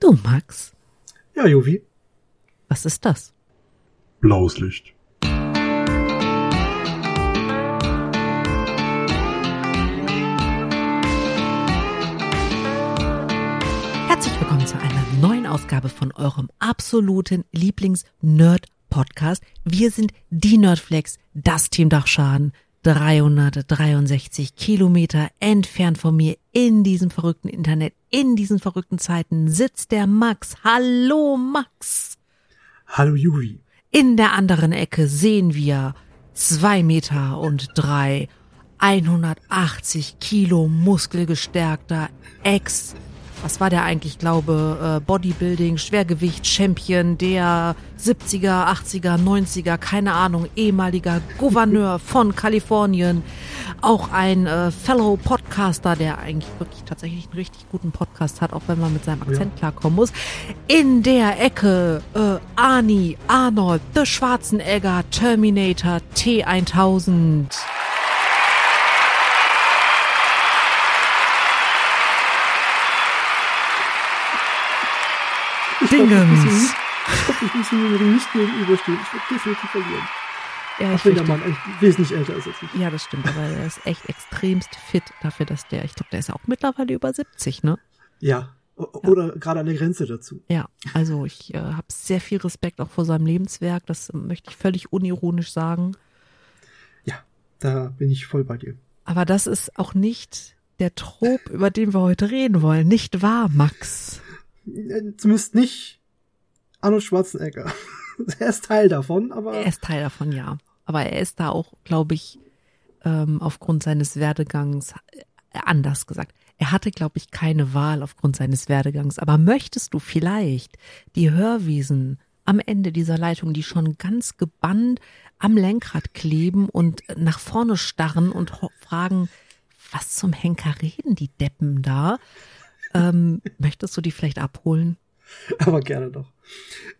Du, Max, Ja, Jovi. was ist das? Blaues Licht. Herzlich willkommen zu einer neuen Ausgabe von eurem absoluten Lieblings-Nerd-Podcast. Wir sind die Nerdflex, das Team Dachschaden, 363 Kilometer entfernt von mir in diesem verrückten Internet, in diesen verrückten Zeiten sitzt der Max. Hallo Max! Hallo, Jovi. In der anderen Ecke sehen wir zwei Meter und drei, 180 Kilo muskelgestärkter Ex, was war der eigentlich, Ich glaube, äh, Bodybuilding, Schwergewicht, Champion der 70er, 80er, 90er, keine Ahnung, ehemaliger Gouverneur von Kalifornien, auch ein äh, Fellow Podcaster, der eigentlich wirklich tatsächlich einen richtig guten Podcast hat, auch wenn man mit seinem Akzent klarkommen muss. In der Ecke äh, Arnie, Arnold, The Schwarzenegger, Terminator, T1000. Ich hoffe, ich muss ihm Dingens. nicht, ich hoffe, ich muss ihm nicht gegenüberstehen. Ich werde definitiv verlieren. Ja, Auch wenn der Mann eigentlich wesentlich älter ist als ich. Ja, das stimmt, aber er ist echt extremst fit dafür, dass der, ich glaube, der ist ja auch mittlerweile über 70, ne? Ja. Oder gerade an der Grenze dazu. Ja, also ich äh, habe sehr viel Respekt auch vor seinem Lebenswerk, das möchte ich völlig unironisch sagen. Ja, da bin ich voll bei dir. Aber das ist auch nicht der Trop, über den wir heute reden wollen, nicht wahr, Max? Äh, Zumindest nicht Arnold Schwarzenegger. er ist Teil davon, aber Er ist Teil davon, ja. Aber er ist da auch, glaube ich, ähm, aufgrund seines Werdegangs, äh, anders gesagt, er hatte, glaube ich, keine Wahl aufgrund seines Werdegangs. Aber möchtest du vielleicht die Hörwiesen am Ende dieser Leitung, die schon ganz gebannt am Lenkrad kleben und nach vorne starren und fragen, was zum Henker reden die Deppen da? Ähm, möchtest du die vielleicht abholen? aber gerne doch.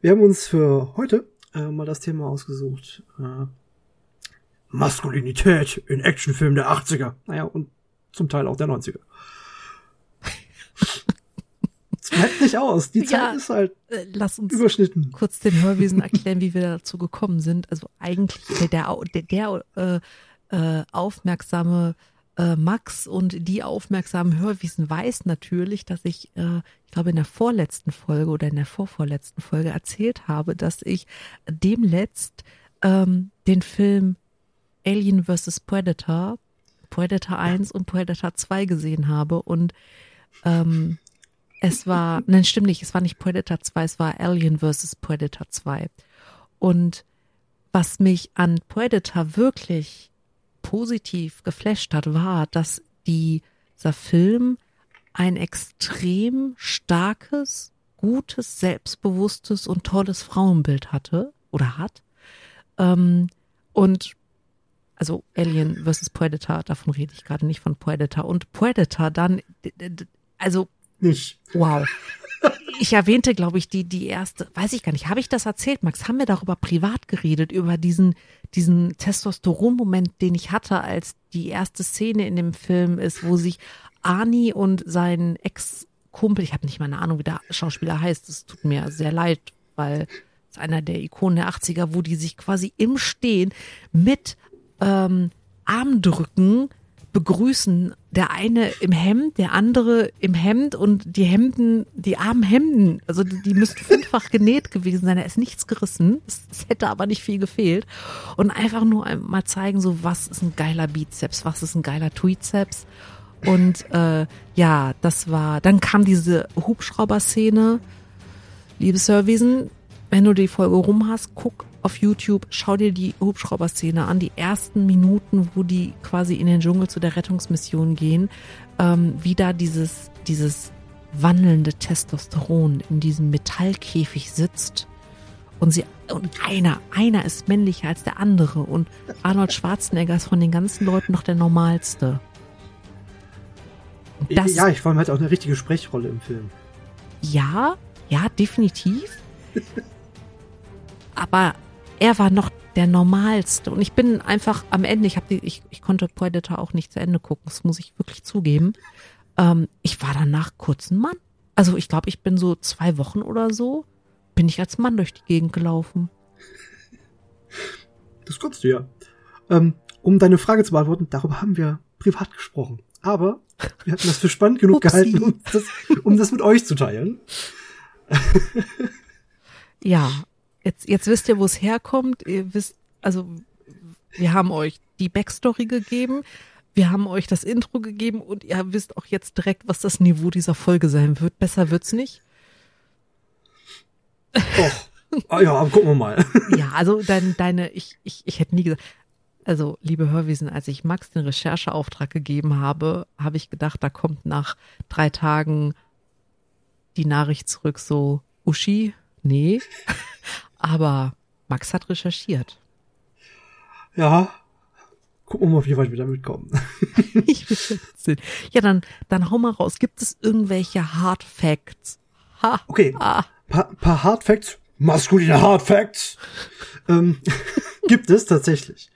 Wir haben uns für heute äh, mal das Thema ausgesucht. Äh, Maskulinität in Actionfilmen der 80er. Naja, und zum Teil auch der 90er. Es bleibt nicht aus. Die Zeit Ja. ist halt Äh, lass uns überschnitten. kurz den Hörwesen erklären, wie wir dazu gekommen sind. Also eigentlich der, der, der äh, äh, aufmerksame äh, Max und die aufmerksamen Hörwesen weiß natürlich, dass ich, äh, ich glaube in der vorletzten Folge oder in der vorvorletzten Folge erzählt habe, dass ich demletzt ähm, den Film Alien vs. Predator, Predator 1 und Predator 2 gesehen habe und ähm, es war, nein, stimmt nicht, es war nicht Predator 2, es war Alien vs. Predator 2. Und was mich an Predator wirklich positiv geflasht hat, war, dass die, dieser Film ein extrem starkes, gutes, selbstbewusstes und tolles Frauenbild hatte oder hat. Ähm, und also Alien vs. Predator, davon rede ich gerade nicht von Predator. Und Predator dann, also Nicht. Wow. Ich erwähnte, glaube ich, die, die erste, weiß ich gar nicht, habe ich das erzählt, Max? Haben wir darüber privat geredet, über diesen, diesen Testosteron-Moment, den ich hatte, als die erste Szene in dem Film ist, wo sich Arnie und sein Ex-Kumpel, ich habe nicht mal eine Ahnung, wie der Schauspieler heißt, es tut mir sehr leid, weil es einer der Ikonen der 80er, wo die sich quasi im Stehen mit ähm, Armdrücken begrüßen. Der eine im Hemd, der andere im Hemd und die Hemden, die armen Hemden, also die, die müssten fünffach genäht gewesen sein. Da ist nichts gerissen. Es, es hätte aber nicht viel gefehlt. Und einfach nur mal zeigen, so was ist ein geiler Bizeps, was ist ein geiler Tweetzeps. Und äh, ja, das war, dann kam diese Hubschrauber-Szene. Liebes Hörwesen, wenn du die Folge rum hast, guck auf YouTube, schau dir die Hubschrauber-Szene an, die ersten Minuten, wo die quasi in den Dschungel zu der Rettungsmission gehen, ähm, wie da dieses, dieses wandelnde Testosteron in diesem Metallkäfig sitzt und sie, und einer, einer ist männlicher als der andere und Arnold Schwarzenegger ist von den ganzen Leuten noch der normalste. Das, ja, ich vor allem halt auch eine richtige Sprechrolle im Film. ja, ja, definitiv. Aber er war noch der normalste. Und ich bin einfach am Ende, ich, hab die, ich, ich konnte Predator auch nicht zu Ende gucken, das muss ich wirklich zugeben. Ähm, ich war danach kurz ein Mann. Also ich glaube, ich bin so zwei Wochen oder so, bin ich als Mann durch die Gegend gelaufen. Das konntest du ja. Ähm, um deine Frage zu beantworten, darüber haben wir privat gesprochen. Aber wir hatten das für spannend genug Upsi. gehalten, um das, um das mit euch zu teilen. Ja, jetzt, jetzt wisst ihr, wo es herkommt. Ihr wisst, also wir haben euch die Backstory gegeben, wir haben euch das Intro gegeben und ihr wisst auch jetzt direkt, was das Niveau dieser Folge sein wird. Besser wird's nicht. Doch. Ah, ja, aber gucken wir mal. Ja, also dein, deine, ich, ich, ich hätte nie gesagt. Also, liebe Hörwesen, als ich Max den Rechercheauftrag gegeben habe, habe ich gedacht, da kommt nach drei Tagen die Nachricht zurück, so, Uschi, nee. Aber Max hat recherchiert. Ja. Gucken wir mal, wie weit wir damit kommen. Ja, dann, dann hau mal raus. Gibt es irgendwelche Hard Facts? Ha. Okay. Ah. paar, paar Hard Facts, maskuline Hard Facts, ähm, gibt es tatsächlich.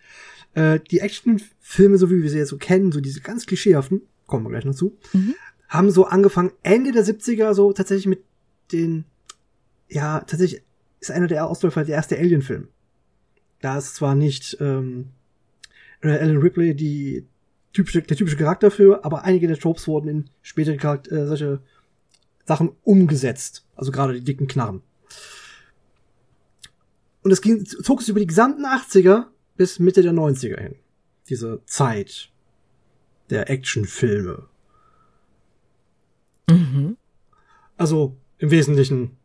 Äh, die Actionfilme, so wie wir sie jetzt so kennen, so diese ganz klischeehaften, kommen wir gleich noch zu, Mhm. haben so angefangen Ende der 70er so tatsächlich mit den, ja, tatsächlich ist einer der Ausläufer der erste Alien-Film. Da ist zwar nicht ähm, äh, Alan Ripley die typische, der typische Charakter für, aber einige der Tropes wurden in spätere Charakter, äh, solche Sachen umgesetzt. Also gerade die dicken Knarren. Und es ging, zog sich über die gesamten 80er bis Mitte der 90er hin. Diese Zeit der Actionfilme. Mhm. Also im Wesentlichen,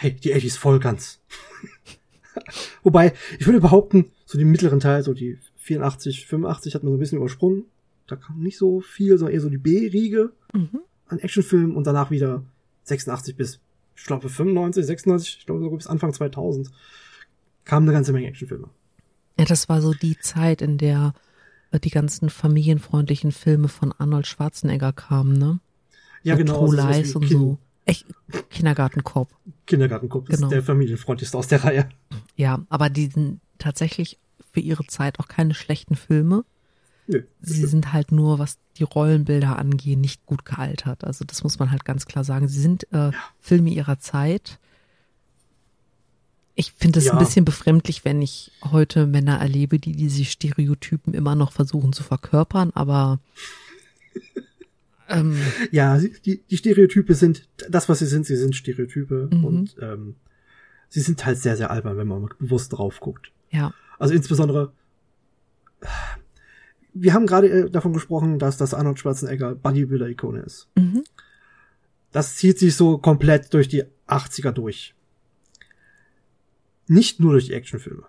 hey, die 80s voll ganz. Wobei, ich würde behaupten, so den mittleren Teil, so die 84, 85 hat man so ein bisschen übersprungen. Da kam nicht so viel, sondern eher so die B-Riege Mhm. an Actionfilmen und danach wieder 86 bis, ich glaube, 95, 96, ich glaube sogar bis Anfang 2000 kamen eine ganze Menge Actionfilme. Ja, das war so die Zeit, in der äh, die ganzen familienfreundlichen Filme von Arnold Schwarzenegger kamen, ne? Ja, Mit genau. True also Lies und so. Echt, Kindergartenkorb. Kindergartenkorb Genau. ist der familienfreundlichste aus der Reihe. Ja, aber die sind tatsächlich für ihre Zeit auch keine schlechten Filme. Nö. Sie sind halt nur, was die Rollenbilder angehen, nicht gut gealtert. Also das muss man halt ganz klar sagen. Sie sind äh, Filme ihrer Zeit. Ich finde es Ja. ein bisschen befremdlich, wenn ich heute Männer erlebe, die diese Stereotypen immer noch versuchen zu verkörpern, aber ähm, Ja, die, die Stereotype sind das, was sie sind. Sie sind Stereotype Mhm. und ähm, sie sind halt sehr, sehr albern, wenn man bewusst drauf guckt. ja, Also insbesondere, wir haben gerade äh, davon gesprochen, dass das Arnold Schwarzenegger Bodybuilder-Ikone ist. mhm. Das zieht sich so komplett durch die 80er durch. Nicht nur durch die Actionfilme.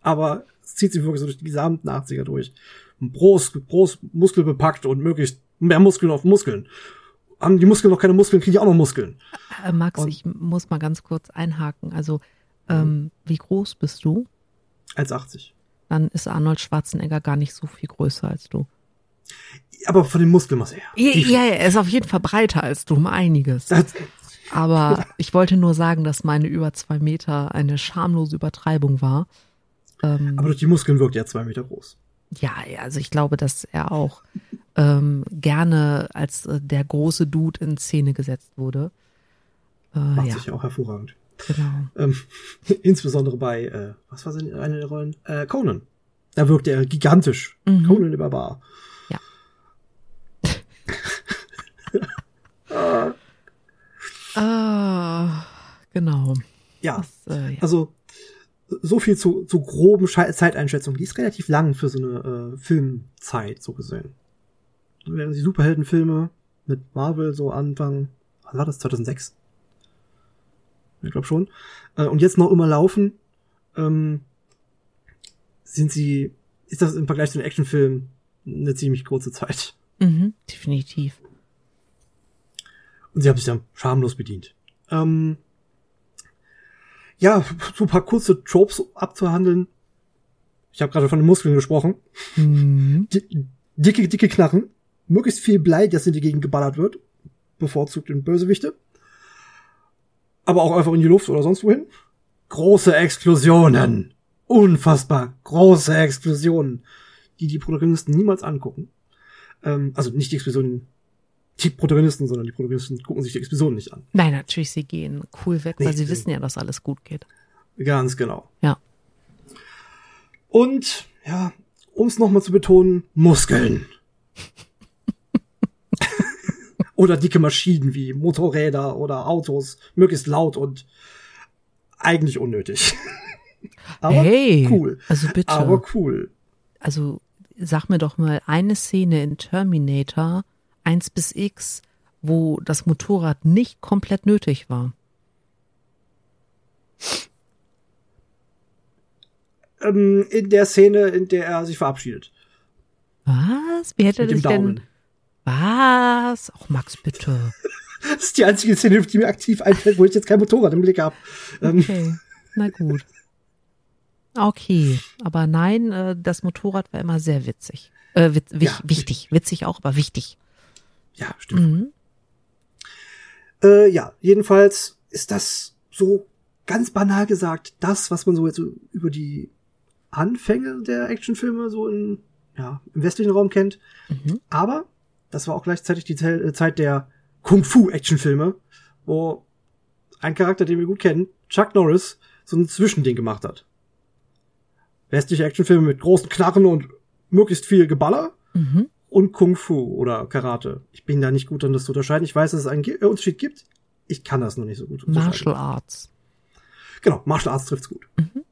Aber es zieht sich wirklich so durch die gesamten 80er durch. Brust, Muskel bepackt und möglichst mehr Muskeln auf Muskeln. Haben die Muskeln noch keine Muskeln, kriegen die auch noch Muskeln. Äh, Max, Und- ich muss mal ganz kurz einhaken. Also, ähm, wie groß bist du? 1,80. Dann ist Arnold Schwarzenegger gar nicht so viel größer als du. Aber von den Muskelmasse her. Ja, ja, er ist auf jeden Fall breiter als du, um einiges. Das- Aber ich wollte nur sagen, dass meine über zwei Meter eine schamlose Übertreibung war. Ähm, Aber durch die Muskeln wirkt er zwei Meter groß. Ja, also ich glaube, dass er auch ähm, gerne als äh, der große Dude in Szene gesetzt wurde. Äh, Macht ja, sich auch hervorragend. genau. Ähm, insbesondere bei, äh, was war seine eine der Rollen? Äh, Conan. Da wirkt er gigantisch. Mhm. Conan der Barbar. Ja. Ah, Ah, genau. ja, Das, äh, ja. also so viel zu, zu groben Schei- Zeiteinschätzung. Die ist relativ lang für so eine äh, Filmzeit, so gesehen. Während die Superheldenfilme mit Marvel so Anfang, wann war das, 2006? Ich glaube schon. Äh, und jetzt noch immer laufen, ähm, sind sie, ist das im Vergleich zu den Actionfilmen eine ziemlich kurze Zeit. Mhm, definitiv. Und sie haben sich dann schamlos bedient. Ähm, ja, so ein paar kurze Tropes abzuhandeln. Ich habe gerade von den Muskeln gesprochen. Mhm. Di dicke, dicke Knarren. Möglichst viel Blei, das in die Gegend geballert wird. Bevorzugt in Bösewichte. Aber auch einfach in die Luft oder sonst wohin. Große Explosionen. Unfassbar große Explosionen, die die Protagonisten niemals angucken. Ähm, also nicht die Explosionen die Protagonisten, sondern die Protagonisten gucken sich die Explosion nicht an. Nein, natürlich, sie gehen cool weg, Nee, weil sie nee. wissen ja, dass alles gut geht. Ganz genau. Ja. Und ja, um es nochmal zu betonen, Muskeln. oder dicke Maschinen wie Motorräder oder Autos, möglichst laut und eigentlich unnötig. Aber hey, cool. also bitte. Aber cool. also sag mir doch mal eine Szene in Terminator 1 bis X, wo das Motorrad nicht komplett nötig war. Ähm, in der Szene, in der er sich verabschiedet. Was? Wie hätte dem sich denn. Was? Ach Max, bitte. Das ist die einzige Szene, die mir aktiv einfällt, wo ich jetzt kein Motorrad im Blick habe. Ähm, Okay, na gut. Okay, aber nein, äh, das Motorrad war immer sehr witzig. Äh, wit wich, Ja, wichtig, witzig auch, aber wichtig. Ja, stimmt. Mhm. Äh, ja, jedenfalls ist das so ganz banal gesagt das, was man so jetzt über die Anfänge der Actionfilme so in, ja, im westlichen Raum kennt. Mhm. Aber das war auch gleichzeitig die äh, Zeit der Kung-Fu-Actionfilme, wo ein Charakter, den wir gut kennen, Chuck Norris, so ein Zwischending gemacht hat. Westliche Actionfilme mit großen Knarren und möglichst viel Geballer Mhm. Und Kung Fu oder Karate. Ich bin da nicht gut darin, das zu unterscheiden. Ich weiß, dass es einen äh, Unterschied gibt. Ich kann das noch nicht so gut unterscheiden. Martial Arts. Genau, Martial Arts trifft's gut. Mhm.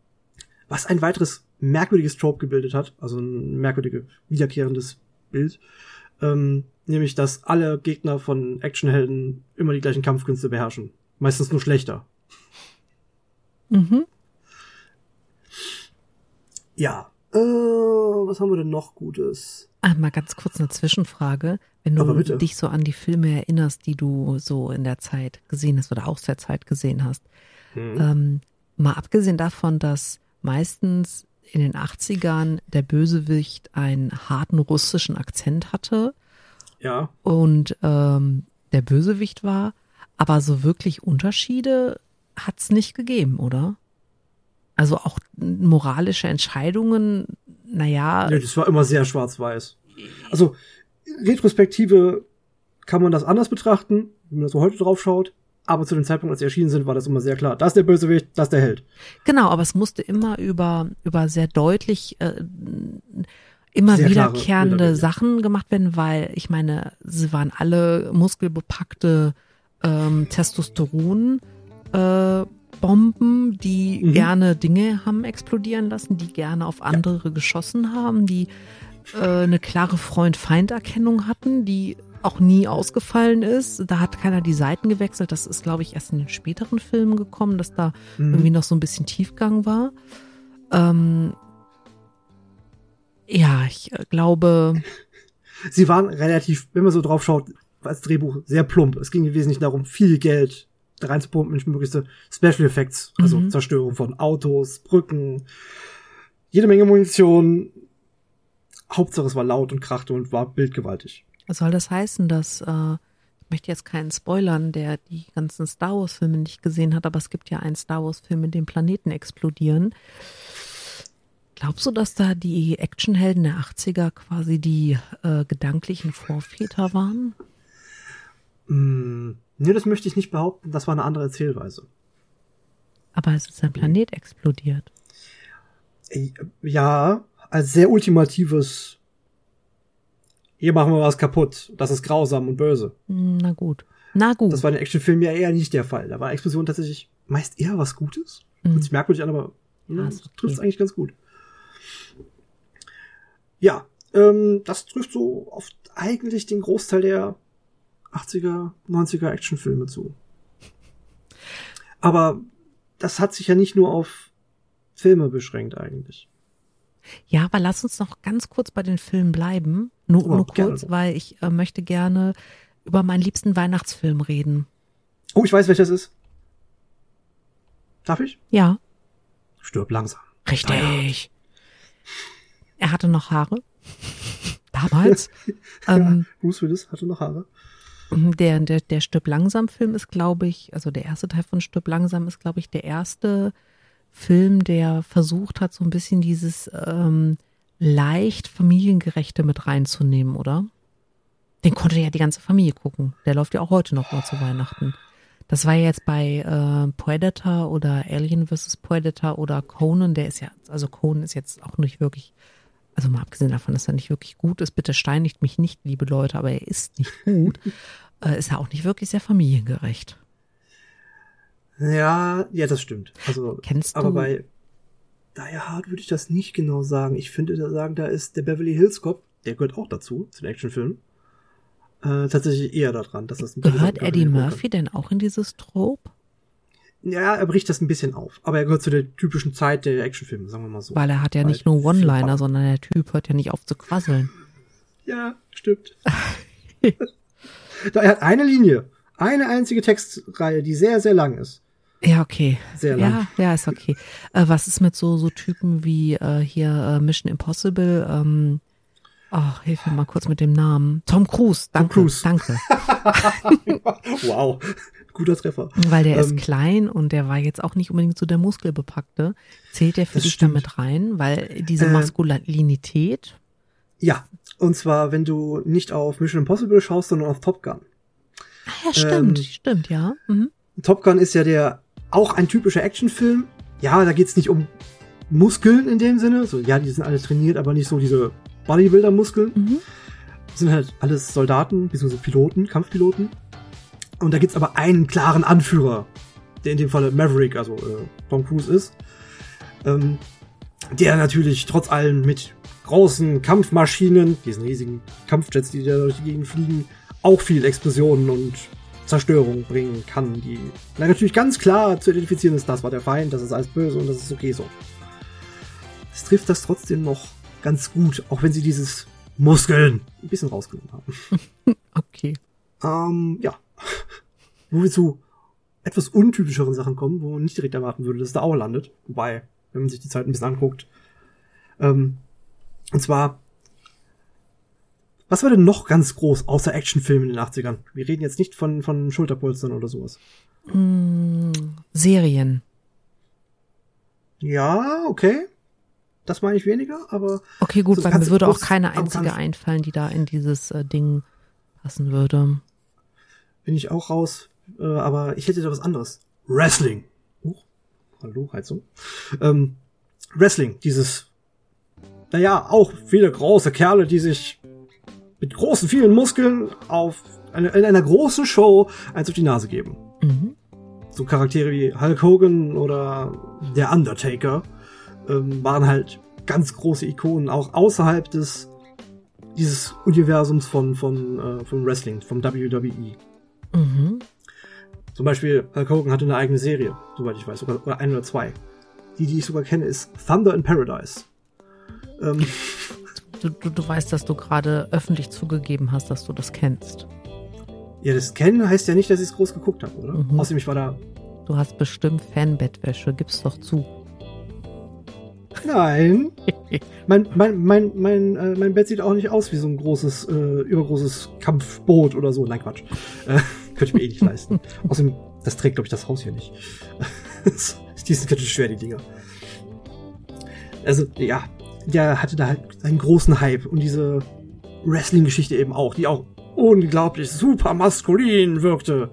Was ein weiteres merkwürdiges Trope gebildet hat, also ein merkwürdiges, wiederkehrendes Bild, ähm, nämlich, dass alle Gegner von Actionhelden immer die gleichen Kampfkünste beherrschen. Meistens nur schlechter. Mhm. Ja. Äh, was haben wir denn noch Gutes? Ah, mal ganz kurz eine Zwischenfrage. Wenn du dich so an die Filme erinnerst, die du so in der Zeit gesehen hast oder aus der Zeit gesehen hast, Hm. ähm, mal abgesehen davon, dass meistens in den 80ern der Bösewicht einen harten russischen Akzent hatte Ja. und ähm, der Bösewicht war, aber so wirklich Unterschiede hat's nicht gegeben, oder? Also auch moralische Entscheidungen, naja, Nee, das war immer sehr schwarz-weiß. Also, Retrospektive kann man das anders betrachten, wenn man so heute drauf schaut. Aber zu dem Zeitpunkt, als sie erschienen sind, war das immer sehr klar. Das ist der Bösewicht, das ist der Held. Genau, aber es musste immer über, über sehr deutlich äh, immer Sehr wiederkehrende. Sachen gemacht werden, weil ich meine, sie waren alle muskelbepackte ähm, Testosteron äh, Bomben, die Mhm. gerne Dinge haben explodieren lassen, die gerne auf andere geschossen haben, die äh, eine klare Freund-Feind-Erkennung hatten, die auch nie ausgefallen ist. Da hat keiner die Seiten gewechselt. Das ist, glaube ich, erst in den späteren Filmen gekommen, dass da Mhm. irgendwie noch so ein bisschen Tiefgang war. Ähm, ja, ich äh, glaube, Sie waren relativ, wenn man so drauf schaut, als Drehbuch sehr plump. Es ging im Wesentlichen darum, viel Geld reinzupumpen in möglichste Special Effects. Also Mhm. Zerstörung von Autos, Brücken, jede Menge Munition. Hauptsache es war laut und krachte und war bildgewaltig. soll das heißen, dass, äh, ich möchte jetzt keinen spoilern, der die ganzen Star Wars-Filme nicht gesehen hat, aber es gibt ja einen Star Wars-Film, in dem Planeten explodieren. Glaubst du, dass da die Actionhelden der 80er quasi die äh, gedanklichen Vorväter waren? Mm, nee, das möchte ich nicht behaupten. Das war eine andere Erzählweise. Aber es ist ein Planet explodiert. Ja, als sehr ultimatives hier machen wir was kaputt. Das ist grausam und böse. Hm, Na gut. Na gut. Das war in den Actionfilmen ja eher nicht der Fall. Da war Explosion tatsächlich meist eher was Gutes. Mhm. Hört sich merkwürdig an, aber ne, Ah, okay. trifft eigentlich ganz gut. Ja, ähm, das trifft so auf eigentlich den Großteil der 80er, 90er Actionfilme zu. Aber das hat sich ja nicht nur auf Filme beschränkt eigentlich. Ja, aber lass uns noch ganz kurz bei den Filmen bleiben. Nur, Oh, nur gerne kurz, doch. weil ich äh, möchte gerne über meinen liebsten Weihnachtsfilm reden. Oh, ich weiß, welches ist. Darf ich? Ja, Stirb langsam. richtig. Er hatte noch Haare. Damals. ähm, Bruce Willis hatte noch Haare. Der, der, der Stirb langsam Film ist, glaube ich, also der erste Teil von Stirb langsam ist, glaube ich, der erste Film, der versucht hat, so ein bisschen dieses ähm, leicht familiengerechte mit reinzunehmen, oder? Den konnte ja die ganze Familie gucken. Der läuft ja auch heute noch mal zu Weihnachten. Das war ja jetzt bei äh, Predator oder Alien vs. Predator oder Conan, der ist ja, also Conan ist jetzt auch nicht wirklich, also mal abgesehen davon, dass er nicht wirklich gut ist, bitte steinigt mich nicht, liebe Leute, aber er ist nicht gut, äh, ist ja auch nicht wirklich sehr familiengerecht. Ja, ja, das stimmt. Also, Kennst aber du- bei Die Hard würde ich das nicht genau sagen. Ich finde, da sagen, da ist der Beverly Hills Cop, der gehört auch dazu, zu den Actionfilmen, äh, tatsächlich eher daran, dass das ein Gehört Eddie Murphy denn auch in dieses Trope? Ja, er bricht das ein bisschen auf. Aber er gehört zu der typischen Zeit der Actionfilme, sagen wir mal so. Weil er hat ja Weil nicht nur One-Liner, sondern der Typ hört ja nicht auf zu quasseln. Ja, stimmt. da, er hat eine Linie, eine einzige Textreihe, die sehr, sehr lang ist. Ja, okay. Sehr lang. Ja, ja, ist okay. Äh, was ist mit so, so Typen wie äh, hier äh, Mission Impossible? Ähm, ach, hilf mir mal kurz mit dem Namen. Tom Cruise, danke, Cruise. danke. wow, guter Treffer. Weil der ist Ähm, klein und der war jetzt auch nicht unbedingt so der Muskelbepackte. Zählt der für dich stimmt. damit rein? Weil diese Äh, Maskulinität, Ja, und zwar, wenn du nicht auf Mission Impossible schaust, sondern auf Top Gun. ah ja, stimmt, ähm, stimmt, ja. Mhm. Top Gun ist ja der auch ein typischer Actionfilm. Ja, da geht's nicht um Muskeln in dem Sinne. So, ja, die sind alle trainiert, aber nicht so diese Bodybuilder-Muskeln. Mhm. sind halt alles Soldaten, beziehungsweise Piloten, Kampfpiloten. Und da gibt's aber einen klaren Anführer, der in dem Falle Maverick, also äh, Tom Cruise ist. Ähm, der natürlich trotz allem mit großen Kampfmaschinen, diesen riesigen Kampfjets, die da durch die Gegend fliegen, auch viel Explosionen und Zerstörung bringen kann, die na, natürlich ganz klar zu identifizieren ist, das war der Feind, das ist alles böse und das ist okay so. Es trifft das trotzdem noch ganz gut, auch wenn sie dieses Muskeln ein bisschen rausgenommen haben. Okay. Ähm, ja. Wo wir zu etwas untypischeren Sachen kommen, wo man nicht direkt erwarten würde, dass es da auch landet. Wobei, wenn man sich die Zeit ein bisschen anguckt. Ähm, und zwar, was war denn noch ganz groß außer Actionfilmen in den 80ern? Wir reden jetzt nicht von, von Schulterpolstern oder sowas. Mm, Serien. Ja, okay. Das meine ich weniger, aber Okay, gut, So weil mir würde auch keine einzige einfallen, die da in dieses äh, Ding passen würde. bin ich auch raus. Äh, aber ich hätte da was anderes. Wrestling. Uh, hallo, Heizung. Ähm, Wrestling, dieses, naja, auch viele große Kerle, die sich mit großen, vielen Muskeln auf eine, in einer großen Show eins auf die Nase geben. Mhm. So Charaktere wie Hulk Hogan oder der Undertaker ähm, waren halt ganz große Ikonen, auch außerhalb des dieses Universums von, von, äh, von Wrestling, vom WWE. Mhm. Zum Beispiel, Hulk Hogan hatte eine eigene Serie, soweit ich weiß, sogar oder ein oder zwei. Die, die ich sogar kenne, ist Thunder in Paradise. Ähm, Du, du, du weißt, dass du gerade öffentlich zugegeben hast, dass du das kennst. ja, das kennen heißt ja nicht, dass ich es groß geguckt habe, oder? Mhm. Außerdem, ich war da. Du hast bestimmt Fanbettwäsche, gib's doch zu. Nein. mein, mein, mein, mein, äh, mein Bett sieht auch nicht aus wie so ein großes, äh, übergroßes Kampfboot oder so. Nein, Quatsch. Äh, könnte ich mir eh nicht leisten. Außerdem, das trägt, glaube ich, das Haus hier nicht. die sind ganz schwer, die Dinger. Also, ja, der hatte da halt einen großen Hype und diese Wrestling-Geschichte eben auch, die auch unglaublich super maskulin wirkte.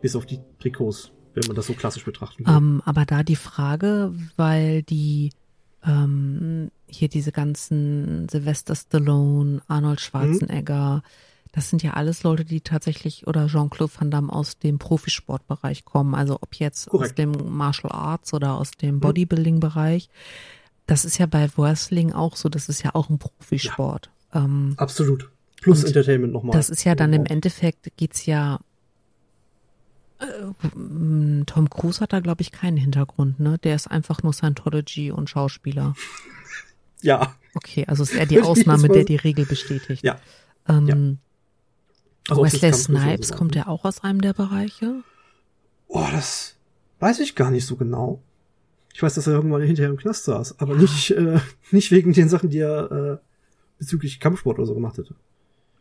Bis auf die Trikots, wenn man das so klassisch betrachten will. Ähm, aber da die Frage, weil die ähm, hier diese ganzen Sylvester Stallone, Arnold Schwarzenegger, das sind ja alles Leute, die tatsächlich oder Jean-Claude Van Damme aus dem Profisportbereich kommen. Also ob jetzt aus Korrekt. dem Martial Arts oder aus dem Bodybuilding-Bereich. Das ist ja bei Wrestling auch so, das ist ja auch ein Profisport. Ähm, Absolut. Plus Entertainment nochmal. das ist ja dann im Obendrauf. Endeffekt geht's ja. Äh, Tom Cruise hat da, glaube ich, keinen Hintergrund, ne? Der ist einfach nur Scientology und Schauspieler. Ja, Okay, also ist er die Ausnahme, der die Regel bestätigt. ja. Ähm, ja. Also Wesley Snipes, kommt der auch aus einem der Bereiche? Oh, das weiß ich gar nicht so genau. Ich weiß, dass er irgendwann hinterher im Knast saß, aber nicht, äh, nicht wegen den Sachen, die er äh, bezüglich Kampfsport oder so gemacht hätte.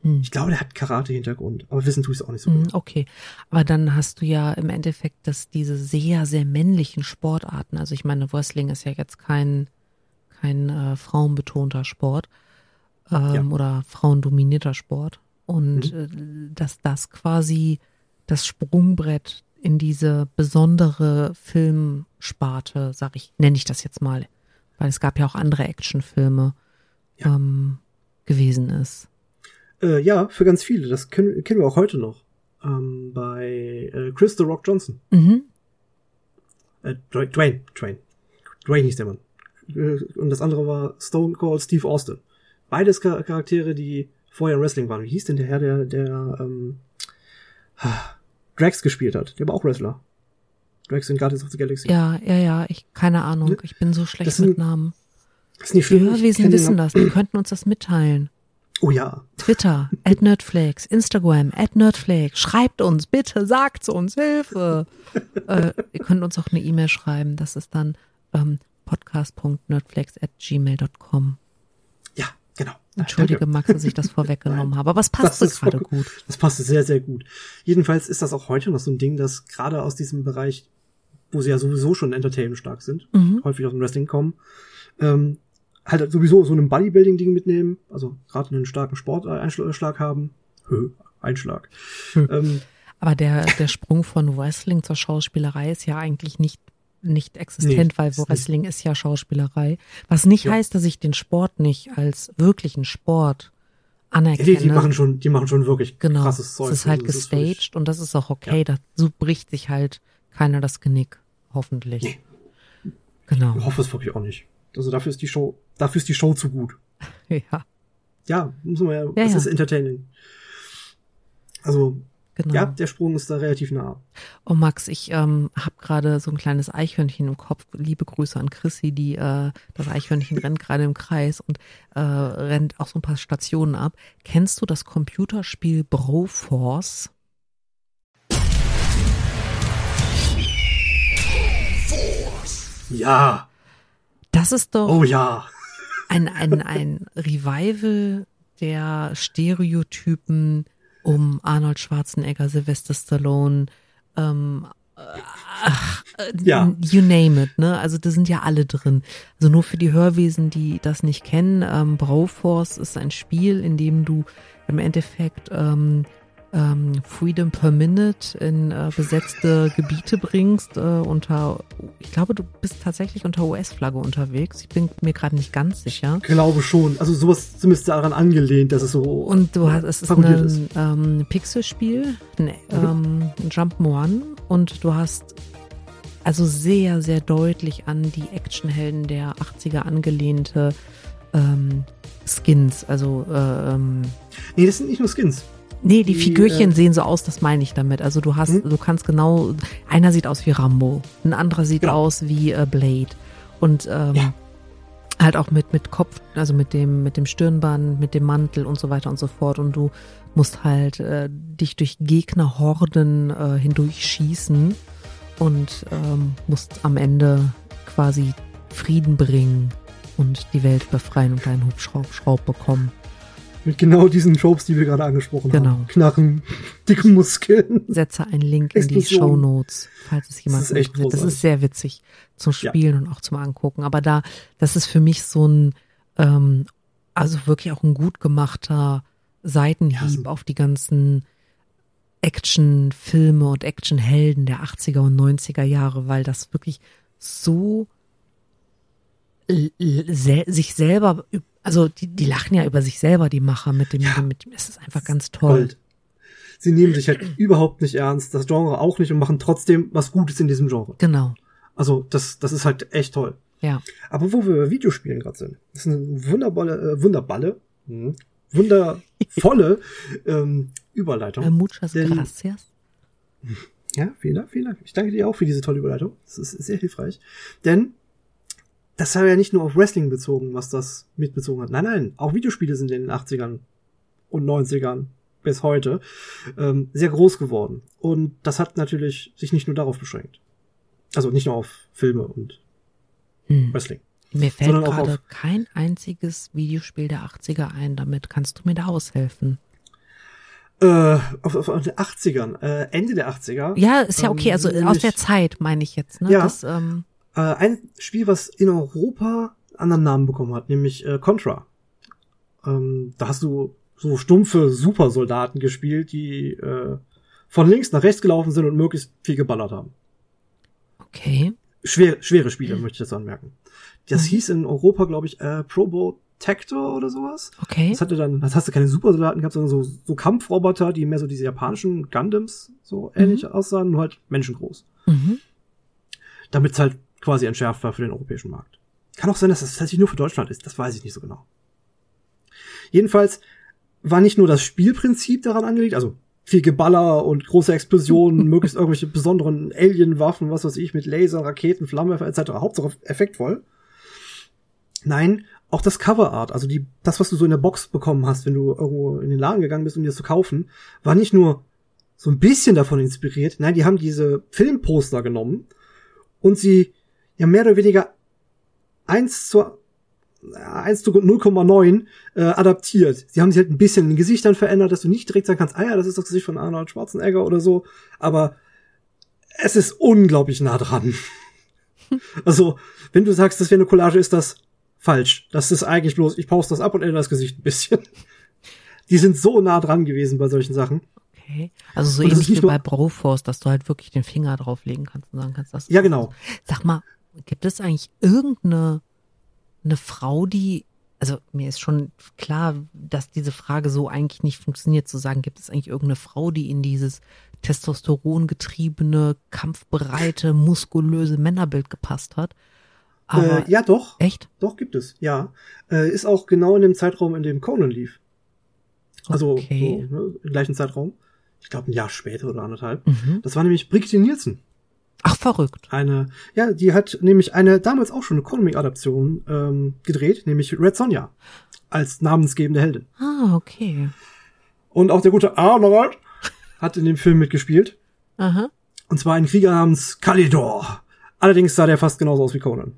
Hm. Ich glaube, der hat Karate-Hintergrund, aber wissen tue ich es auch nicht so Hm, genau. Okay, aber dann hast du ja im Endeffekt dass diese sehr, sehr männlichen Sportarten. Also ich meine, Wrestling ist ja jetzt kein, kein äh, frauenbetonter Sport ähm, Ja. oder frauendominierter Sport. Und äh, dass das quasi das Sprungbrett in diese besondere Filmsparte, sag ich, nenne ich das jetzt mal, weil es gab ja auch andere Actionfilme, Ja. ähm, gewesen ist. Äh, ja, für ganz viele. Das kennen, kennen wir auch heute noch. Ähm, bei äh, Chris The Rock Johnson. Mhm. Äh, Dwayne, Dwayne, Dwayne. Dwayne hieß der Mann. Äh, Und das andere war Stone Cold Steve Austin. Beides Char Charaktere, die vorher im Wrestling waren. Wie hieß denn der Herr, der, der ähm, Drax gespielt hat? Der war auch Wrestler. Drax in Guardians of the Galaxy. Ja, ja, ja, ich, keine Ahnung. Ne? Ich bin so schlecht Das sind- mit Namen. Ist nicht Die schlimm. ich Hörwesen wissen das. Die könnten uns das mitteilen. Oh ja. Twitter, at Nerdflakes, Instagram, at Nerdflakes. Schreibt uns, bitte, sagt uns, Hilfe. äh, ihr könnt uns auch eine E-Mail schreiben. Das ist dann ähm, podcast.nerdflakes at gmail.com. Ja, genau. Entschuldige, Danke. Max, dass ich das vorweggenommen habe, aber es passte ist gerade gut. Das passt sehr, sehr gut. Jedenfalls ist das auch heute noch so ein Ding, dass gerade aus diesem Bereich, wo sie ja sowieso schon Entertainment stark sind, Mhm. häufig aus dem Wrestling kommen, ähm, halt sowieso so ein Bodybuilding-Ding mitnehmen, also gerade einen starken Sporteinschlag haben. Hö, Einschlag. Hm. Ähm, Aber der, der Sprung von Wrestling zur Schauspielerei ist ja eigentlich nicht, nicht existent, Nee, weil ist nicht. Wrestling ist ja Schauspielerei. Was nicht Ja. heißt, dass ich den Sport nicht als wirklichen Sport ja, anerkenne. die, die machen schon, die machen schon wirklich Genau. krasses Zeug. Es ist halt Also ist wirklich- gestaged und das ist auch okay. Da so bricht sich halt keiner das Genick. Hoffentlich. Nee. Genau. Ich hoffe es wirklich auch nicht. Also dafür ist die Show, dafür ist die Show zu gut. Ja, Ja, muss man ja, Ja, das ja. ist entertaining. Also, genau. ja, der Sprung ist da relativ nah. Oh Max, ich ähm, habe gerade so ein kleines Eichhörnchen im Kopf. Liebe Grüße an Chrissy, die äh, das Eichhörnchen rennt gerade im Kreis und äh, rennt auch so ein paar Stationen ab. Kennst du das Computerspiel Broforce? Ja, Das ist doch oh ja. ein, ein, ein Revival der Stereotypen um Arnold Schwarzenegger, Sylvester Stallone, ähm, äh, ach, äh, Ja. you name it, ne? Also da sind ja alle drin. Also nur für die Hörwesen, die das nicht kennen, ähm, Broforce ist ein Spiel, in dem du im Endeffekt ähm, ähm, Freedom per Minute in äh, besetzte Gebiete bringst, äh, unter, ich glaube, du bist tatsächlich unter US-Flagge unterwegs. Ich bin mir gerade nicht ganz sicher. Glaube schon. Also sowas zumindest daran angelehnt, dass es so. Und du hast, es ist ein ähm, Pixelspiel, ein, ähm, ein Jump'n'One und du hast also sehr, sehr deutlich an die Actionhelden der 80er angelehnte ähm, Skins. Also, äh, ähm, Nee, das sind nicht nur Skins. Nee, die, Die, Figürchen äh, sehen so aus, das meine ich damit. Also du hast, Mhm. du kannst genau, einer sieht aus wie Rambo, ein anderer sieht Genau. aus wie äh, Blade. Und ähm, Ja. halt auch mit, mit Kopf, also mit dem, mit dem Stirnband, mit dem Mantel und so weiter und so fort. Und du musst halt äh, dich durch Gegnerhorden äh, hindurch schießen und ähm, musst am Ende quasi Frieden bringen und die Welt befreien und deinen Hubschraub bekommen. Mit genau diesen Tropes, die wir gerade angesprochen Genau. haben. Knarren, dicke Muskeln. Setze einen Link in die. Show Notes, falls es jemand ist echt interessiert. Das großartig. ist sehr witzig zum Ja. Spielen und auch zum Angucken. Aber da, das ist für mich so ein, ähm, also wirklich auch ein gut gemachter Seitenhieb Ja, so- auf die ganzen Actionfilme und Actionhelden der 80er und 90er Jahre, weil das wirklich so sich selber, also die, die lachen ja über sich selber, die Macher mit dem, Ja. mit dem es ist einfach ganz toll. Gold. Sie nehmen sich halt überhaupt nicht ernst, das Genre auch nicht und machen trotzdem was Gutes in diesem Genre. Genau, Also das, das ist halt echt toll. ja. Aber wo wir bei Videospielen gerade sind, das ist eine wunderballe, äh, wunderballe, hm, wundervolle ähm, Überleitung. Äh, muchas Denn- gracias. Ja, vielen Dank, vielen Dank. Ich danke dir auch für diese tolle Überleitung. Das ist sehr hilfreich. Denn das war ja nicht nur auf Wrestling bezogen, was das mitbezogen hat. Nein, nein, auch Videospiele sind in den 80ern und 90ern bis heute ähm, sehr groß geworden. Und das hat natürlich sich nicht nur darauf beschränkt. Also nicht nur auf Filme und Hm. Wrestling. Mir fällt gerade kein einziges Videospiel der 80er ein. Damit kannst du mir da aushelfen. Äh, auf, auf, auf den 80ern, äh, Ende der 80er. Ja, ist ja okay. Ähm, Also aus nämlich- der Zeit meine ich jetzt. Ne? Ja. Das, ähm, Äh, ein Spiel, was in Europa einen anderen Namen bekommen hat, nämlich äh, Contra. Ähm, da hast du so stumpfe Supersoldaten gespielt, die äh, von links nach rechts gelaufen sind und möglichst viel geballert haben. Okay. Schwer, schwere Spiele, möchte ich jetzt anmerken. Das Mhm. hieß in Europa, glaube ich, äh, Probotector oder sowas. Okay. Das hatte dann, das hast du keine Supersoldaten gehabt, sondern so, so Kampfroboter, die mehr so diese japanischen Gundams so ähnlich aussahen, nur halt menschengroß. Mhm. Damit es halt quasi entschärft war für den europäischen Markt. Kann auch sein, dass das tatsächlich nur für Deutschland ist, das weiß ich nicht so genau. Jedenfalls war nicht nur das Spielprinzip daran angelegt, also viel Geballer und große Explosionen, möglichst irgendwelche besonderen Alien-Waffen, was weiß ich, mit Laser, Raketen, Flammenwerfer etc. Hauptsache effektvoll. Nein, auch das Coverart, also die, das, was du so in der Box bekommen hast, wenn du irgendwo in den Laden gegangen bist, um dir das zu kaufen, war nicht nur so ein bisschen davon inspiriert. Nein, die haben diese Filmposter genommen und sie ja mehr oder weniger eins zu ja, 1 zu 0,9 äh, adaptiert. Sie haben sich halt ein bisschen in den Gesichtern verändert, dass du nicht direkt sagen kannst, ah ja, das ist das Gesicht von Arnold Schwarzenegger oder so, aber es ist unglaublich nah dran. also, wenn du sagst, das wäre eine Collage, ist das falsch. Das ist eigentlich bloß, ich pause das ab und ändere das Gesicht ein bisschen. Die sind so nah dran gewesen bei solchen Sachen. Okay. Also so ähnlich wie bei Broforce, dass du halt wirklich den Finger drauflegen kannst und sagen kannst, das Ja, genau. Sag mal, gibt es eigentlich irgendeine eine Frau, die, also mir ist schon klar, dass diese Frage so eigentlich nicht funktioniert, zu sagen, gibt es eigentlich irgendeine Frau, die in dieses testosterongetriebene, kampfbereite, muskulöse Männerbild gepasst hat? Äh, ja, doch. echt? Doch, gibt es, ja. Äh, ist auch genau in dem Zeitraum, in dem Conan lief. Also Okay. so, ne, im gleichen Zeitraum. Ich glaube, ein Jahr später oder anderthalb. Mhm. Das war nämlich Brigitte Nielsen. Ach, verrückt. Eine, ja, die hat nämlich eine damals auch schon eine Comic-Adaption ähm, gedreht, nämlich Red Sonja als namensgebende Heldin. Ah, okay. Und auch der gute Arnold hat in dem Film mitgespielt. Aha. Und zwar ein Krieger namens Kalidor. Allerdings sah der fast genauso aus wie Conan.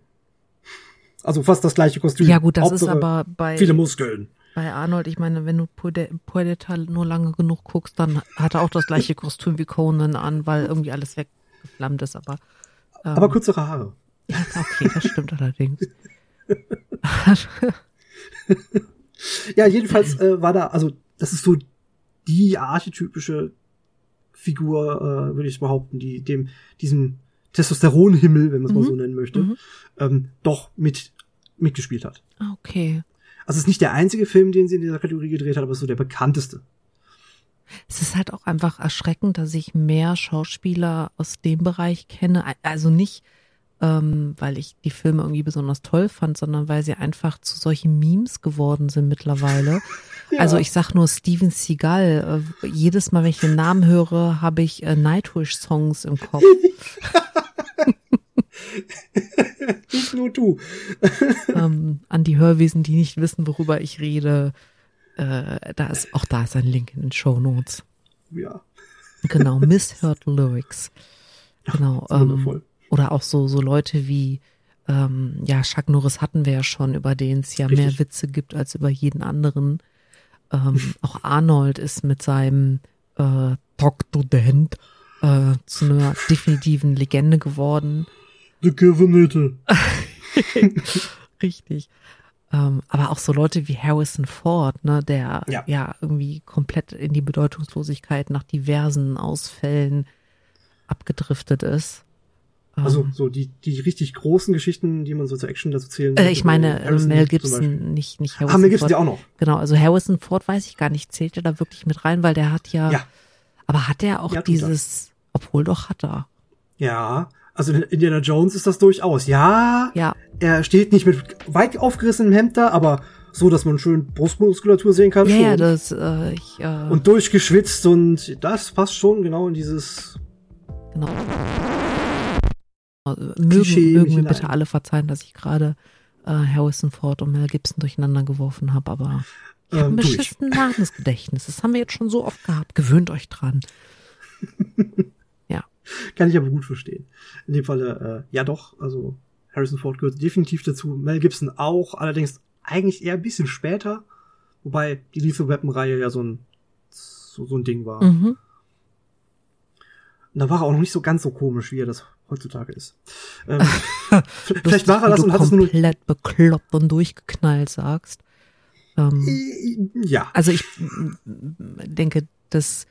Also fast das gleiche Kostüm. Ja gut, das ist Hauptsache aber bei, viele Muskeln. bei Arnold, ich meine, wenn du Puerdeta nur lange genug guckst, dann hat er auch das gleiche Kostüm wie Conan an, weil irgendwie alles weggeflammt ist, aber ähm, Aber kürzere Haare. ja, okay, das stimmt allerdings. Ja, jedenfalls äh, war da, also das ist so die archetypische Figur, äh, würde ich behaupten, die dem diesem Testosteronhimmel, wenn man es mal Mhm. so nennen möchte, Mhm. ähm, doch mit mitgespielt hat. Okay. Also es ist nicht der einzige Film, den sie in dieser Kategorie gedreht hat, aber es ist so der bekannteste. Es ist halt auch einfach erschreckend, dass ich mehr Schauspieler aus dem Bereich kenne. Also nicht, ähm, weil ich die Filme irgendwie besonders toll fand, sondern weil sie einfach zu solchen Memes geworden sind mittlerweile. Ja. Also ich sag nur Steven Seagal. Äh, jedes Mal, wenn ich den Namen höre, habe ich äh, Nightwish-Songs im Kopf. Nicht nur du. ähm, an die Hörwesen, die nicht wissen, worüber ich rede. Äh, da ist auch da ist ein Link in den Show Notes. Ja, Genau, Misheard Lyrics. Genau. Ähm, wundervoll. oder auch so so Leute wie ähm, ja Chuck Norris hatten wir ja schon, über den es ja Richtig. mehr Witze gibt als über jeden anderen. Ähm, auch Arnold ist mit seinem äh, Talk to the Hand äh, zu einer definitiven Legende geworden. The Governator. Richtig. Ähm, aber auch so Leute wie Harrison Ford, ne, der Ja. ja. irgendwie komplett in die Bedeutungslosigkeit nach diversen Ausfällen abgedriftet ist. Ähm, Also so die, die richtig großen Geschichten, die man so zur Action dazu zählen äh, ich meine äh, Harrison Mel. Gibson, nicht, nicht Harrison Ah, Mel Gibson ja auch noch. Genau, also Harrison Ford weiß ich gar nicht, zählt er da wirklich mit rein, weil der hat ja, Ja. aber hat er auch Ja, dieses, obwohl doch hat er. Ja, also in Indiana Jones ist das durchaus. Ja, Ja, er steht nicht mit weit aufgerissenem Hemd da, aber so, dass man schön Brustmuskulatur sehen kann. ja, ja, das, äh, ich, äh, und durchgeschwitzt und das passt schon genau in dieses. Genau. Mögen, Klischee mögen mir bitte alle verzeihen, dass ich gerade äh, Harrison Ford und Mel Gibson durcheinander geworfen habe, aber ich habe Ähm, beschissenes Namensgedächtnis. Das haben wir jetzt schon so oft gehabt. Gewöhnt euch dran. Kann ich aber gut verstehen. In dem Falle, äh, ja doch, also Harrison Ford gehört definitiv dazu. Mel Gibson auch, allerdings eigentlich eher ein bisschen später. Wobei die Lethal Weapon Reihe ja so ein, so, so ein Ding war. Mhm. Und da war er auch noch nicht so ganz so komisch, wie er das heutzutage ist. Ähm, vielleicht war er das und hat es nur komplett bekloppt und durchgeknallt sagst. Ähm, Äh, Ja. also ich denke, dass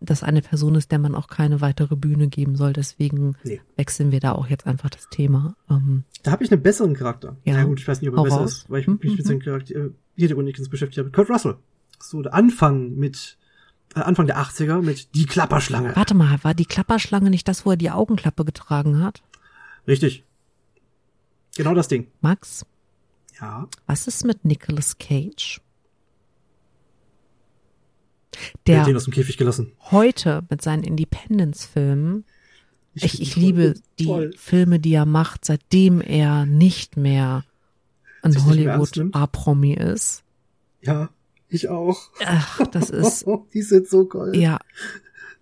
das eine Person ist, der man auch keine weitere Bühne geben soll. Deswegen Nee. wechseln wir da auch jetzt einfach das Thema. Ähm, Da habe ich einen besseren Charakter. Ja. Ja, gut, ich weiß nicht, ob er besser raus. ist, weil ich mich mit mhm. seinem Charakter, äh, Hintergrund nicht ganz beschäftigt habe. Kurt Russell. So der Anfang mit, äh, Anfang der 80er mit Die Klapperschlange. warte mal, war die Klapperschlange nicht das, wo er die Augenklappe getragen hat? Richtig. Genau das Ding. Max, Ja. was ist mit Nicolas Cage? Der hat den aus dem Käfig gelassen. heute mit seinen Independence-Filmen Ich, ich die liebe die toll. Filme, die er macht, seitdem er nicht mehr ein? Hollywood-A-Promi ist. Ja, ich auch. Ach, das ist, die sind so geil. ja,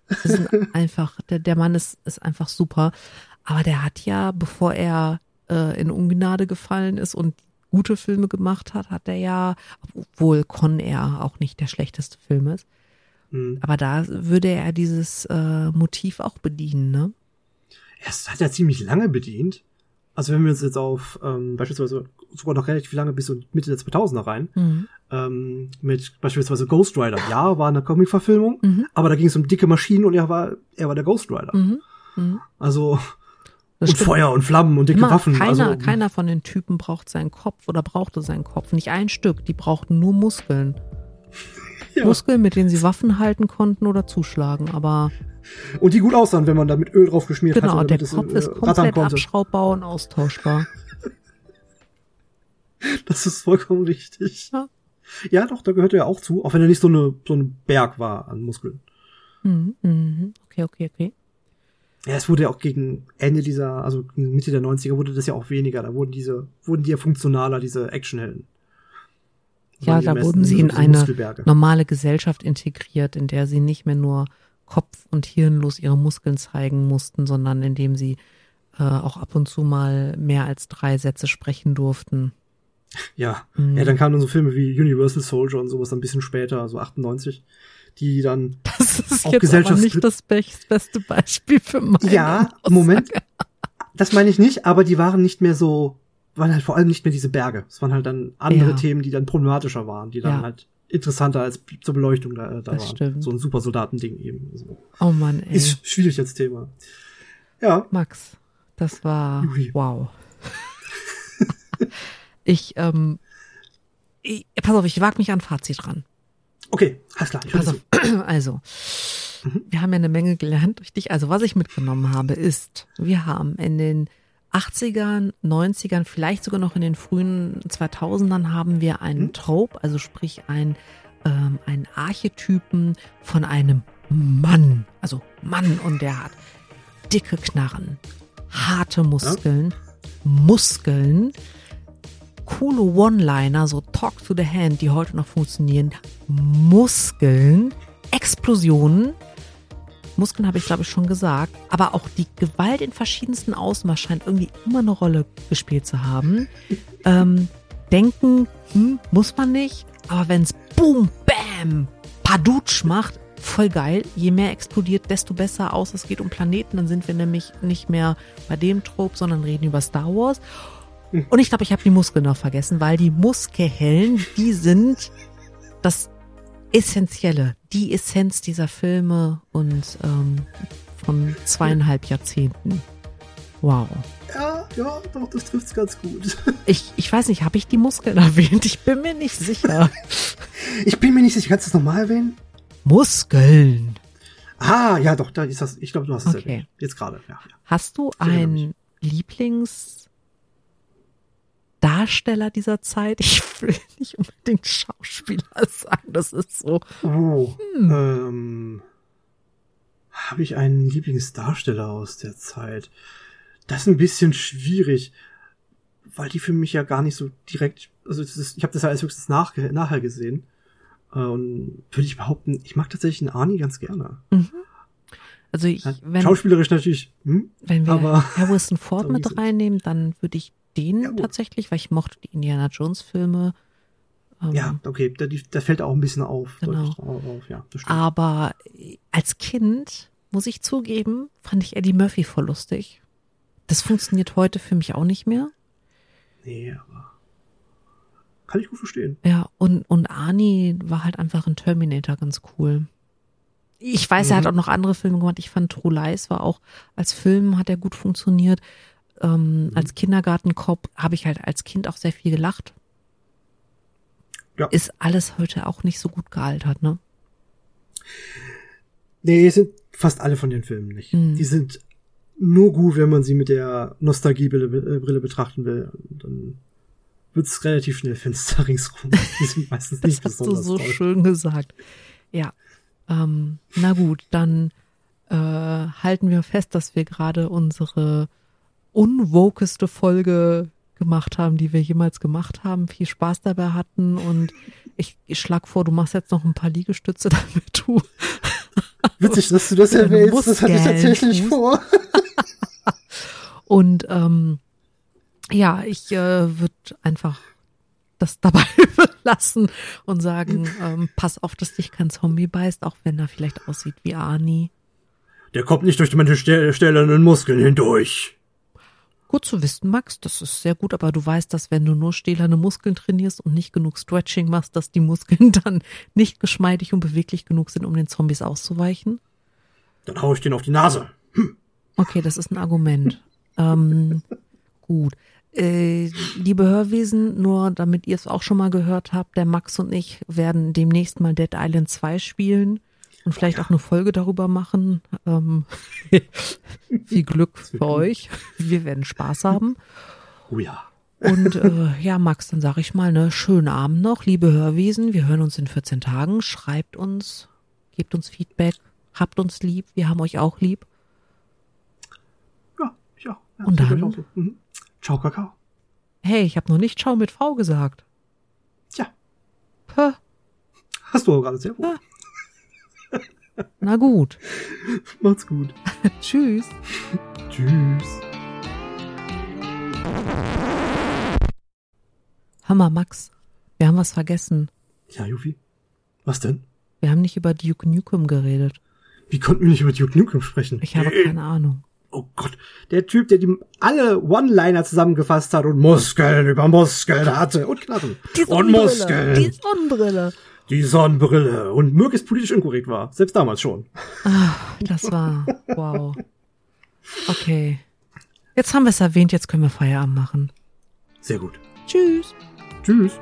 das ist einfach, der, der Mann ist, ist einfach super. Aber der hat ja, bevor er äh, in Ungnade gefallen ist und gute Filme gemacht hat, hat er ja, obwohl Con Air auch nicht der schlechteste Film ist, Hm. aber da würde er dieses äh, Motiv auch bedienen, ne? Es hat ja ziemlich lange bedient. Also wenn wir uns jetzt auf ähm, beispielsweise sogar noch relativ lange bis Mitte der 2000er rein, Mhm. ähm, mit beispielsweise Ghost Rider. Ja, war eine Comic-Verfilmung, Mhm. aber da ging es um dicke Maschinen und er war, er war der Ghost Rider. Mhm. Mhm. Also, Das und stimmt. Feuer und Flammen und dicke Immer, Waffen. keiner, also, keiner von den Typen braucht seinen Kopf oder brauchte seinen Kopf. Nicht ein Stück. Die brauchten nur Muskeln. Ja. Muskeln, mit denen sie Waffen halten konnten oder zuschlagen. Aber Und die gut aussahen, wenn man da mit Öl drauf geschmiert genau, hat, der damit es Kopf äh, ist komplett abschraubbar und austauschbar. Das ist vollkommen richtig. Ja. Ja, doch, da gehört er auch zu, auch wenn er nicht so eine so ein Berg war an Muskeln. Mhm. Mhm. Okay, okay, okay. Ja, es wurde ja auch gegen Ende dieser, also Mitte der 90er wurde das ja auch weniger. Da wurden diese, wurden die ja funktionaler, diese Actionhelden. Ja, da wurden sie in eine normale Gesellschaft integriert, in der sie nicht mehr nur kopf- und hirnlos ihre Muskeln zeigen mussten, sondern indem sie äh, auch ab und zu mal mehr als drei Sätze sprechen durften. Ja. Mhm. ja, dann kamen dann so Filme wie Universal Soldier und sowas ein bisschen später, so 98, die dann, Das ist Auch jetzt aber Gesellschafts- nicht das best- beste Beispiel für meine ja, Aussage. Moment, das meine ich nicht, aber die waren nicht mehr so, waren halt vor allem nicht mehr diese Berge. Es waren halt dann andere Ja. Themen, die dann problematischer waren, die dann Ja. halt interessanter als zur Beleuchtung da, da Das waren. stimmt. So ein Supersoldatending eben. Also, Oh Mann, ey. ist schwierig als Thema. Ja, Max, das war Juri. wow. ich, ähm, ich, pass auf, ich wag mich an Fazit ran. okay, alles klar. Pass auf. Also, wir haben ja eine Menge gelernt durch dich. Also, was ich mitgenommen habe, ist, wir haben in den 80ern, 90ern, vielleicht sogar noch in den frühen 2000ern haben wir einen Trope, also sprich ein, ähm, einen Archetypen von einem Mann. Also Mann und der hat dicke Knarren, harte Muskeln, Muskeln, coole One-Liner, so Talk to the Hand, die heute noch funktionieren, Muskeln, Explosionen, Muskeln habe ich glaube ich schon gesagt, aber auch die Gewalt in verschiedensten Ausmaß scheint irgendwie immer eine Rolle gespielt zu haben. Ähm, denken, hm, muss man nicht, aber wenn es boom, bam, padutsch macht, voll geil. Je mehr explodiert, desto besser aus. Es geht um Planeten, dann sind wir nämlich nicht mehr bei dem Trope, sondern reden über Star Wars. Und ich glaube, ich habe die Muskeln noch vergessen, weil die Muskelhellen, die sind das Essentielle, die Essenz dieser Filme und ähm, von zweieinhalb Jahrzehnten. Wow. Ja, ja, doch, das trifft's ganz gut. Ich, ich weiß nicht, habe ich die Muskeln erwähnt? Ich bin mir nicht sicher. Ich bin mir nicht sicher, kannst du das nochmal erwähnen? Muskeln. Ah, ja, doch, da ist das, ich glaube, du hast es Okay. erwähnt. Jetzt gerade, ja, ja. Hast du einen Lieblingsdarsteller dieser Zeit? Ich will nicht unbedingt Schauspieler sagen, das ist so. Oh, Hm. ähm, habe ich einen Lieblingsdarsteller aus der Zeit? Das ist ein bisschen schwierig, weil die für mich ja gar nicht so direkt, also ist, ich habe das ja als höchstens nach, nachher gesehen. Und würde ich behaupten, ich mag tatsächlich einen Arnie ganz gerne. Also ich, wenn, Schauspielerisch natürlich, hm? wenn wir aber- Harrison Ford mit reinnehmen, dann würde ich den Ja, tatsächlich, weil ich mochte die Indiana Jones Filme. Ähm, Ja, okay, da, die- da fällt auch ein bisschen auf. Genau. auf, ja. Aber als Kind, muss ich zugeben, fand ich Eddie Murphy voll lustig. Das funktioniert heute für mich auch nicht mehr. Nee, aber. kann ich gut verstehen. Ja, und, und Arnie war halt einfach ein Terminator ganz cool. Ich weiß, er hat Mhm. auch noch andere Filme gemacht. Ich fand True Lies war auch, als Film hat er gut funktioniert. Ähm, Als Kindergartenkopf habe ich halt als Kind auch sehr viel gelacht. Ja. Ist alles heute auch nicht so gut gealtert, ne? Nee, sind fast alle von den Filmen nicht. Mhm. Die sind nur gut, wenn man sie mit der Nostalgiebrille äh, Brille betrachten will. Und dann wird's relativ schnell finster ringsrum. Die sind meistens Das nicht hast du besonders so toll. schön gesagt. Ja. Ähm, na gut, dann äh, halten wir fest, dass wir gerade unsere unwokeste Folge gemacht haben, die wir jemals gemacht haben. Viel Spaß dabei hatten und ich, ich schlag vor, du machst jetzt noch ein paar Liegestütze, damit du Witzig, dass du das erwähnst. Das hatte ich tatsächlich Fuß. vor. Und ähm, ja, ich äh, würde einfach das dabei belassen und sagen, ähm, pass auf, dass dich kein Zombie beißt, auch wenn er vielleicht aussieht wie Arnie. Der kommt nicht durch meine ste- stählernen Muskeln hindurch. Gut zu wissen, Max, das ist sehr gut, aber du weißt, dass wenn du nur stählerne Muskeln trainierst und nicht genug Stretching machst, dass die Muskeln dann nicht geschmeidig und beweglich genug sind, um den Zombies auszuweichen. Dann hau ich den auf die Nase. Okay, das ist ein Argument. ähm, gut. Äh, liebe Hörwesen, nur damit ihr es auch schon mal gehört habt, der Max und ich werden demnächst mal Dead Island 2 spielen und vielleicht auch eine Folge darüber machen. Ähm, viel Glück für gut. euch. Wir werden Spaß haben. Oh ja. Und äh, ja, Max, dann sag ich mal, ne, schönen Abend noch, liebe Hörwesen. Wir hören uns in 14 Tagen. Schreibt uns, gebt uns Feedback, habt uns lieb, wir haben euch auch lieb. Ja, ja. ja Und ich dann? auch so. Mhm. Ciao, Kakao. Hey, ich habe noch nicht Ciao mit V gesagt. Tja, Puh, hast du aber gerade sehr wohl. Na gut. Macht's gut. Tschüss. Tschüss. Hammer, Max. Wir haben was vergessen. Ja, Jufi. Was denn? Wir haben nicht über Duke Nukem geredet. Wie konnten wir nicht über Duke Nukem sprechen? Ich habe keine Ahnung. Oh Gott, der Typ, der die alle One-Liner zusammengefasst hat und Muskeln über Muskeln hatte und Knarren und Muskeln, Die Sonnenbrille. Die Sonnenbrille und möglichst politisch inkorrekt war, selbst damals schon. Ah, das war, wow. Okay. Jetzt haben wir es erwähnt, jetzt können wir Feierabend machen. Sehr gut. Tschüss. Tschüss.